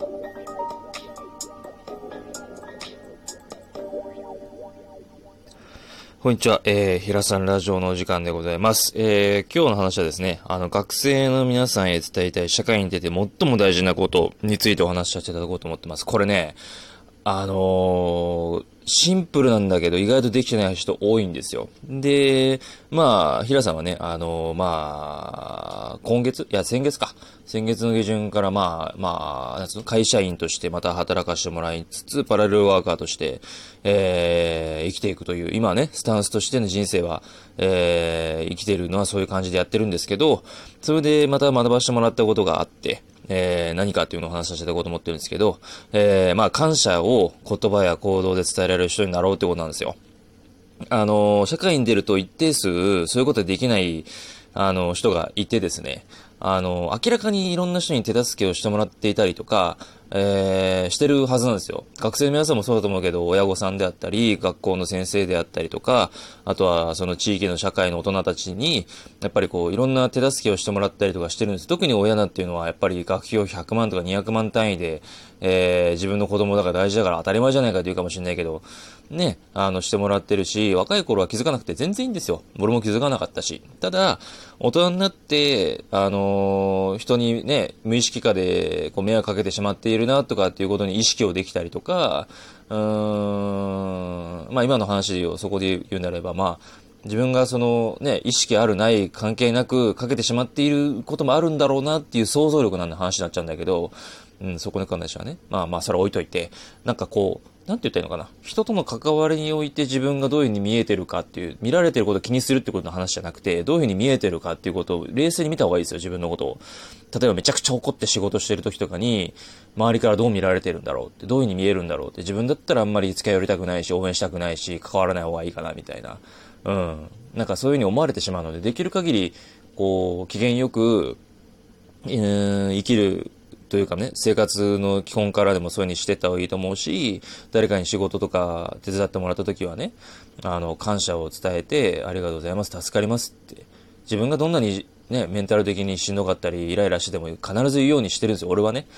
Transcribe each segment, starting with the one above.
こんにちは。えー、平さんラジオのお時間でございます。えー、今日の話はですね、あの、学生の皆さんへ伝えたい社会に出て最も大事なことについてお話しさせていただこうと思ってます。これね、あのー、シンプルなんだけど意外とできてない人多いんですよ。で、まあ、平さんはね、あの、まあ、今月？いや、先月か。先月の下旬からまあ、まあ、会社員としてまた働かせてもらいつつ、パラレルワーカーとして、えー、生きていくという、今ね、スタンスとしての人生は、えー、生きてるのはそういう感じでやってるんですけど、それでまた学ばせてもらったことがあって、えー、何かっていうのを話させていこうと思ってるんですけど、えー、まあ、感謝を言葉や行動で伝えられる人になろうってことなんですよ。あの、社会に出ると一定数、そういうことできない、あの、人がいてですね、あの、明らかにいろんな人に手助けをしてもらっていたりとか、えー、してるはずなんですよ。学生の皆さんもそうだと思うけど、親御さんであったり、学校の先生であったりとか、あとはその地域の社会の大人たちに、やっぱりこう、いろんな手助けをしてもらったりとかしてるんです。特に親なんていうのは、やっぱり学費を100万とか200万単位で、えー、自分の子供だから大事だから当たり前じゃないかと言うかもしれないけど、ね、あの、してもらってるし、若い頃は気づかなくて全然いいんですよ。俺も気づかなかったし。ただ、大人になって、あのー、人にね、無意識化でこう迷惑かけてしまっているるなとかっていうことに意識をできたりとか、うーん、まあ今の話をそこで言うなれば、まあ、自分がそのね、意識あるない関係なくかけてしまっていることもあるんだろうなっていう想像力なんで話になっちゃうんだけど、うん、そこに関してはね。まあまあ、それ置いといて、なんかこう、なんて言ったらいいのかな？人との関わりにおいて自分がどういうふうに見えてるかっていう、見られてることを気にするってことの話じゃなくて、どういうふうに見えてるかっていうことを冷静に見た方がいいですよ、自分のことを。例えばめちゃくちゃ怒って仕事してる時とかに、周りからどう見られてるんだろうって、どういうふうに見えるんだろうって、自分だったらあんまり近寄りたくないし、応援したくないし、関わらない方がいいかな、みたいな。うん。なんかそういうふうに思われてしまうので、できる限り、こう、機嫌よく、うん、生きるというかね、生活の基本からでもそういう風にしてった方がいいと思うし、誰かに仕事とか手伝ってもらった時はね、あの、感謝を伝えて、ありがとうございます、助かりますって。自分がどんなにね、メンタル的にしんどかったり、イライラしても必ず言うようにしてるんですよ、俺はね。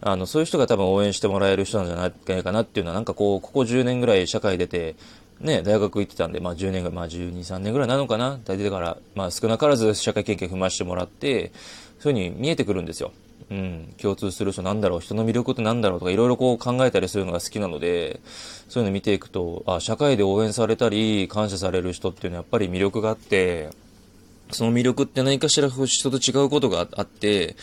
あの、そういう人が多分応援してもらえる人なんじゃないかなっていうのは、なんかこう、ここ10年ぐらい社会出て、ね、大学行ってたんで、まあ10年ぐらい、まあ12、3年ぐらいなのかな大体だから、まあ少なからず社会経験踏ましてもらって、そういう風に見えてくるんですよ。うん、共通する人なんだろう、人の魅力ってなんだろうとか、いろいろこう考えたりするのが好きなので、そういうの見ていくと、あ、社会で応援されたり、感謝される人っていうのはやっぱり魅力があって、その魅力って何かしら人と違うことがあって、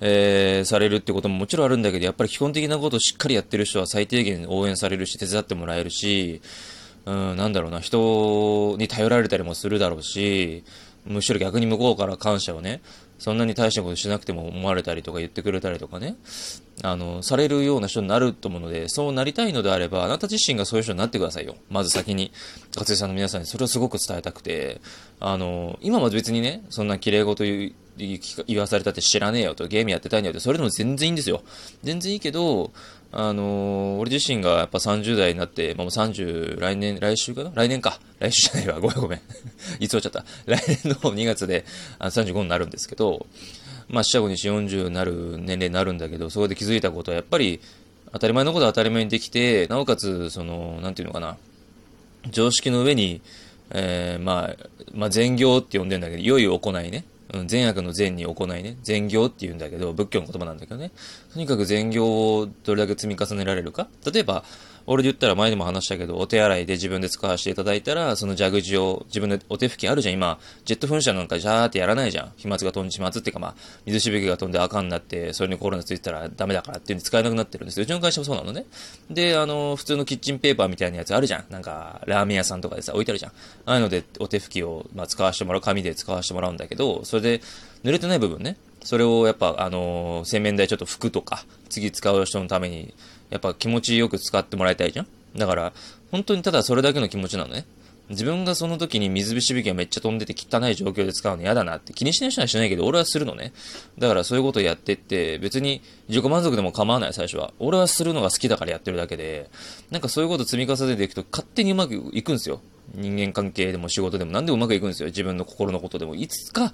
えー、されるってことももちろんあるんだけど、やっぱり基本的なことをしっかりやってる人は最低限応援されるし、手伝ってもらえるし、うん、なんだろうな、人に頼られたりもするだろうし、むしろ逆に向こうから感謝をね、そんなに大したことしなくても思われたりとか言ってくれたりとかね、あの、されるような人になると思うので、そうなりたいのであれば、あなた自身がそういう人になってくださいよ。まず先に。学生さんの皆さんにそれをすごく伝えたくて、あの、今は別にね、そんな綺麗事言わされたって知らねえよと、ゲームやってたいんだよって、それでも全然いいんですよ。全然いいけど、あのー、俺自身がやっぱ30代になって、まあ、もう30、来年、来週かな？来年か。来週じゃないわ。ごめんごめん。いつ終わっちゃった。来年の2月であ35になるんですけど、まあ、四捨五入し40になる年齢になるんだけど、そこで気づいたことはやっぱり、当たり前のことは当たり前にできて、なおかつ、その、なんていうのかな、常識の上に、えー、まあ、まあ、善行って呼んでんだけど、良い行いね。うん、善悪の善に行いね。善行って言うんだけど、仏教の言葉なんだけどね。とにかく善行をどれだけ積み重ねられるか。例えば、俺で言ったら前にも話したけど、お手洗いで自分で使わせていただいたら、その蛇口を自分でお手拭きあるじゃん、今。ジェット噴射なんかジャーってやらないじゃん。飛沫が飛んで、飛沫っていうかまあ、水しぶきが飛んで赤になって、それにコロナついてたらダメだからっていうんで使えなくなってるんですよ。うちの会社もそうなのね。で、あの、普通のキッチンペーパーみたいなやつあるじゃん。なんか、ラーメン屋さんとかでさ、置いてあるじゃん。ああいうのでお手拭きを、まあ、使わせてもらう、紙で使わせてもらうんだけど、それで、濡れてない部分ね。それをやっぱ、あの洗面台ちょっと拭くとか、次使う人のために、やっぱ気持ちよく使ってもらいたいじゃん？だから、本当にただそれだけの気持ちなのね。自分がその時に水しぶきがめっちゃ飛んでて汚い状況で使うの嫌だなって気にしない人はしないけど、俺はするのね。だからそういうことをやってって、別に自己満足でも構わない、最初は。俺はするのが好きだからやってるだけで、なんかそういうこと積み重ねていくと勝手にうまくいくんですよ。人間関係でも仕事でも何でもうまくいくんですよ。自分の心のことでも。いつか、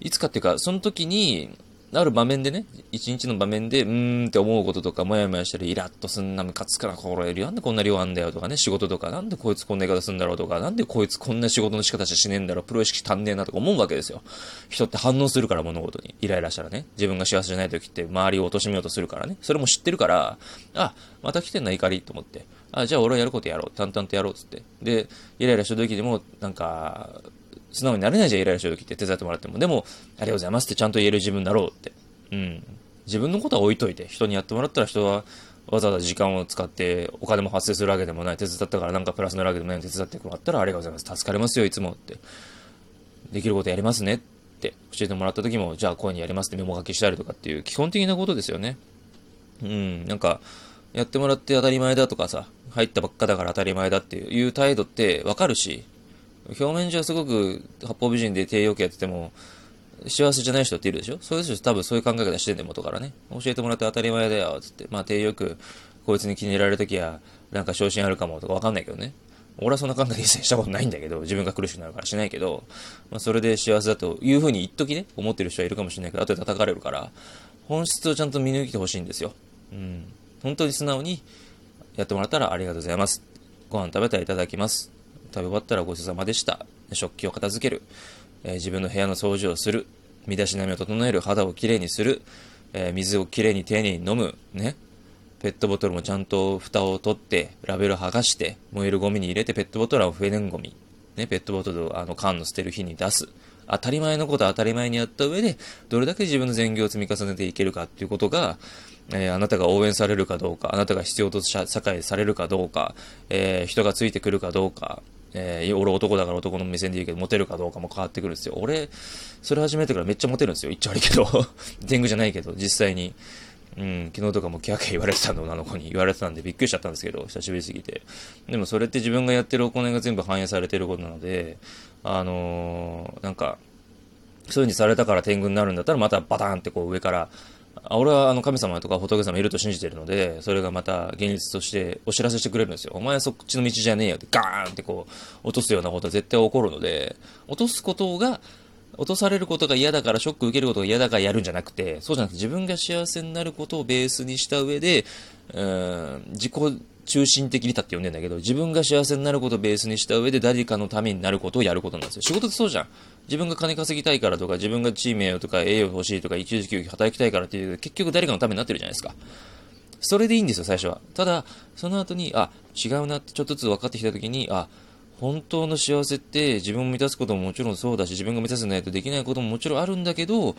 いつかっていうか、その時に、ある場面でね、一日の場面で、うーんって思うこととか、もやもやしたり、イラッとすんな、ムカつくな、これ、なんでこんな量あんだよとかね、仕事とか、なんでこいつこんな言い方すんだろうとか、なんでこいつこんな仕事の仕方しねえんだろう、プロ意識足んねえなとか思うわけですよ。人って反応するから、物事に。イライラしたらね、自分が幸せじゃない時って、周りを貶めようとするからね、それも知ってるから、あ、また来てんな、怒りと思って。あ、じゃあ俺はやることやろう。淡々とやろう、つって。で、イライラした時でも、なんか、素直になれないじゃん、イライラした時って手伝ってもらっても。でも、ありがとうございますってちゃんと言える自分だろうって。うん。自分のことは置いといて、人にやってもらったら人はわざわざ時間を使ってお金も発生するわけでもない、手伝ったからなんかプラスのわけでもない手伝ってもらったらありがとうございます。助かりますよ、いつもって。できることやりますねって教えてもらった時も、じゃあこういうにやりますってメモ書きしたりとかっていう基本的なことですよね。うん、なんか、やってもらって当たり前だとかさ、入ったばっかだから当たり前だっていう態度ってわかるし、表面上すごく八方美人で低要求やってても、幸せじゃない人っているでしょ？そういう人多分そういう考え方してんだよ、元からね。教えてもらって当たり前だよ、つって。まあ、低よく、こいつに気に入られるときは、なんか昇進あるかもとかわかんないけどね。俺はそんな考え一切したことないんだけど、自分が苦しくなるからしないけど、まあ、それで幸せだというふうに一時ね、思ってる人はいるかもしれないけど、後で叩かれるから、本質をちゃんと見抜いてほしいんですよ。うん。本当に素直にやってもらったらありがとうございます。ご飯食べたらいただきます。食べ終わったらごちそうさまでした。食器を片付ける。えー、自分の部屋の掃除をする。身だしなみを整える。肌をきれいにする。えー、水をきれいに丁寧に飲む。ね。ペットボトルもちゃんと蓋を取って、ラベル剥がして、燃えるゴミに入れて、ペットボトルは不燃ゴミ。ね、ペットボトルをあの缶の捨てる日に出す。当たり前のことは当たり前にやった上で、どれだけ自分の善行を積み重ねていけるかっていうことが、えー、あなたが応援されるかどうか、あなたが必要と社会されるかどうか、えー、人がついてくるかどうか、えー、俺男だから男の目線で言うけど、モテるかどうかも変わってくるんですよ。俺、それ始めてからめっちゃモテるんですよ。言っちゃ悪いけど。天狗じゃないけど、実際に。うん、昨日とかもキャーキャー言われてたの、女の子に言われてたんでびっくりしちゃったんですけど、久しぶりすぎて。でもそれって自分がやってる行いが全部反映されてることなので、あのー、なんか、そういう風にされたから天狗になるんだったらまたバターンってこう上から俺はあの神様とか仏様いると信じてるので、それがまた現実としてお知らせしてくれるんですよ。お前はそっちの道じゃねえよってガーンってこう落とすようなことは絶対起こるので、落とすことが、落とされることが嫌だからショック受けることが嫌だからやるんじゃなくて、そうじゃなくて自分が幸せになることをベースにした上で、うん、自己中心的に立って呼んでんだけど、自分が幸せになることをベースにした上で誰かのためになることをやることなんですよ。仕事ってそうじゃん。自分が金稼ぎたいからとか、自分がチーム名誉とか栄誉欲しいとか、一時休業働きたいからっていう、結局誰かのためになってるじゃないですか。それでいいんですよ、最初は。ただ、その後に、あ、違うなってちょっとずつ分かってきた時に、あ、本当の幸せって自分を満たすことももちろんそうだし、自分が満たせないとできないことももちろんあるんだけど、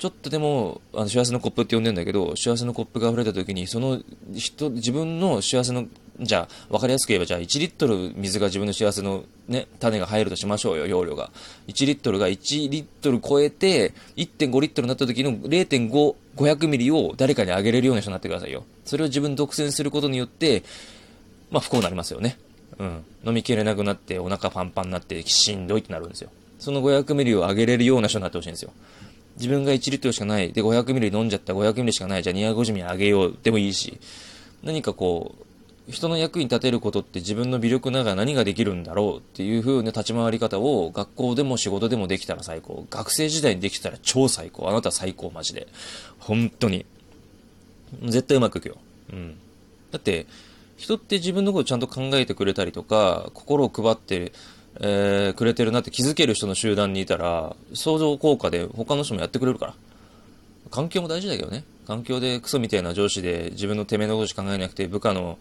ちょっとでも、あの、幸せのコップって呼んでんだけど、幸せのコップが溢れた時に、その人、自分の幸せの、じゃあ、わかりやすく言えば、じゃあ1リットル水が自分の幸せのね、種が入るとしましょうよ、容量が。1リットルが1リットル超えて、1.5リットルになった時の0.5、500ミリを誰かにあげれるような人になってくださいよ。それを自分独占することによって、まあ不幸になりますよね。うん。飲みきれなくなって、お腹パンパンになって、しんどいってなるんですよ。その500ミリをあげれるような人になってほしいんですよ。自分が1リットルしかない。で、500ミリ飲んじゃった500ミリしかない。じゃあ250ミリあげよう。でもいいし。何かこう、人の役に立てることって自分の微力ながら何ができるんだろうっていう風な立ち回り方を学校でも仕事でもできたら最高。学生時代にできたら超最高。あなた最高、マジで。本当に。絶対うまくいくよ。うん。だって、人って自分のことちゃんと考えてくれたりとか、心を配ってえー、くれてるなって気づける人の集団にいたら、相乗効果で他の人もやってくれるから。環境も大事だけどね。環境でクソみたいな上司で自分のてめえのことしか考えなくて、部下の、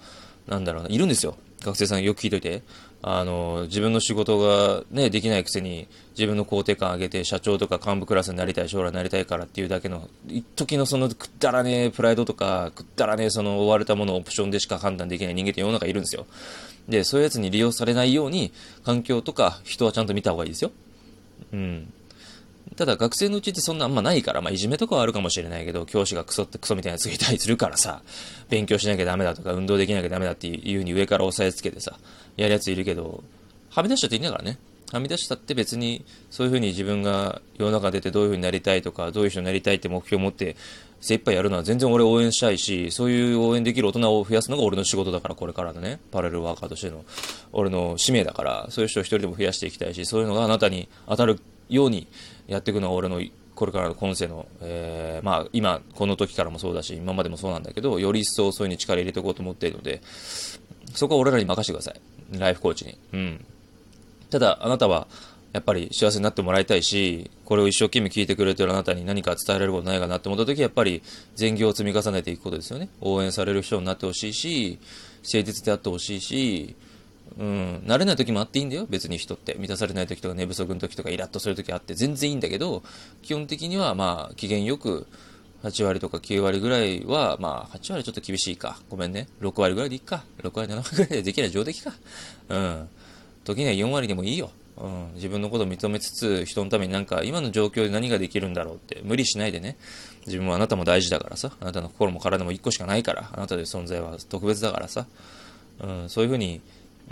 なんだろうな、いるんですよ。学生さんよく聞いといて。あの、自分の仕事がね、できないくせに、自分の肯定感上げて、社長とか幹部クラスになりたい、将来なりたいからっていうだけの、一時のそのくだらねえプライドとか、くったらねその追われたものをオプションでしか判断できない人間って世の中いるんですよ。で、そういうやつに利用されないように、環境とか人はちゃんと見た方がいいですよ。うん。ただ学生のうちってそんなあんまないから、まあいじめとかはあるかもしれないけど、教師がクソってクソみたいなやついたりするからさ、勉強しなきゃダメだとか、運動できなきゃダメだっていう風に上から押さえつけてさ、やるやついるけど、はみ出しちゃっていいんだからね。はみ出したって別にそういう風に自分が世の中出てどういう風になりたいとか、どういう人になりたいって目標を持って精一杯やるのは全然俺応援したいし、そういう応援できる大人を増やすのが俺の仕事だから、これからのね、パラレルワーカーとしての、俺の使命だから、そういう人を一人でも増やしていきたいし、そういうのがあなたに当たるようにやっていくのが俺のこれからの今世の、えー、まあ、今、この時からもそうだし、今までもそうなんだけど、より一層そういうに力入れていこうと思っているので、そこは俺らに任せてください。ライフコーチに。うん。ただ、あなたは、やっぱり幸せになってもらいたいし、これを一生懸命聞いてくれてるあなたに何か伝えられることないかなって思った時は、やっぱり全業を積み重ねていくことですよね。応援される人になってほしいし、誠実であってほしいし、うん、慣れない時もあっていいんだよ、別に人って。満たされない時とか寝不足の時とかイラッとする時あって全然いいんだけど、基本的にはまあ、機嫌よく、8割とか9割ぐらいは、まあ、8割ちょっと厳しいか。ごめんね。6割ぐらいでいいか。6割、7割ぐらいでできない上出来か。うん。時には4割でもいいよ。うん、自分のことを認めつつ、人のためになんか、今の状況で何ができるんだろうって、無理しないでね。自分はあなたも大事だからさ。あなたの心も体も1個しかないから。あなたという存在は特別だからさ。うん、そういうふうに、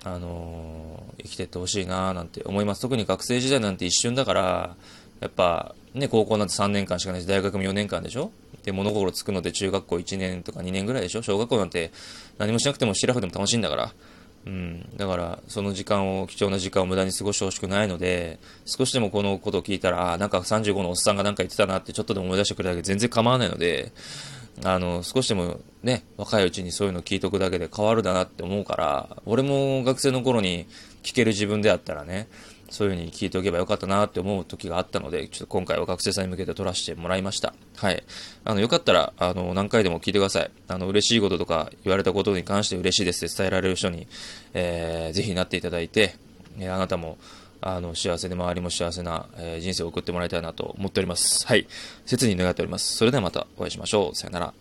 あのー、生きてってほしいななんて思います。特に学生時代なんて一瞬だから、やっぱ、ね、高校なんて3年間しかないし、大学も4年間でしょ？で、物心つくので中学校1年とか2年ぐらいでしょ？小学校なんて何もしなくてもシラフでも楽しいんだから。うん、だから、その時間を、貴重な時間を無駄に過ごしてほしくないので、少しでもこのことを聞いたら、ああ、なんか35のおっさんがなんか言ってたなってちょっとでも思い出してくれただけで全然構わないので、あの、少しでもね、若いうちにそういうの聞いとくだけで変わるだなって思うから、俺も学生の頃に聞ける自分であったらね、そういう風に聞いておけばよかったなって思う時があったので、ちょっと今回は学生さんに向けて撮らせてもらいました。はい。あの、よかったら、あの、何回でも聞いてください。あの、嬉しいこととか言われたことに関して嬉しいですって伝えられる人に、えー、ぜひなっていただいて、えー、あなたも、あの、幸せで周りも幸せな、えー、人生を送ってもらいたいなと思っております。はい。切に願っております。それではまたお会いしましょう。さよなら。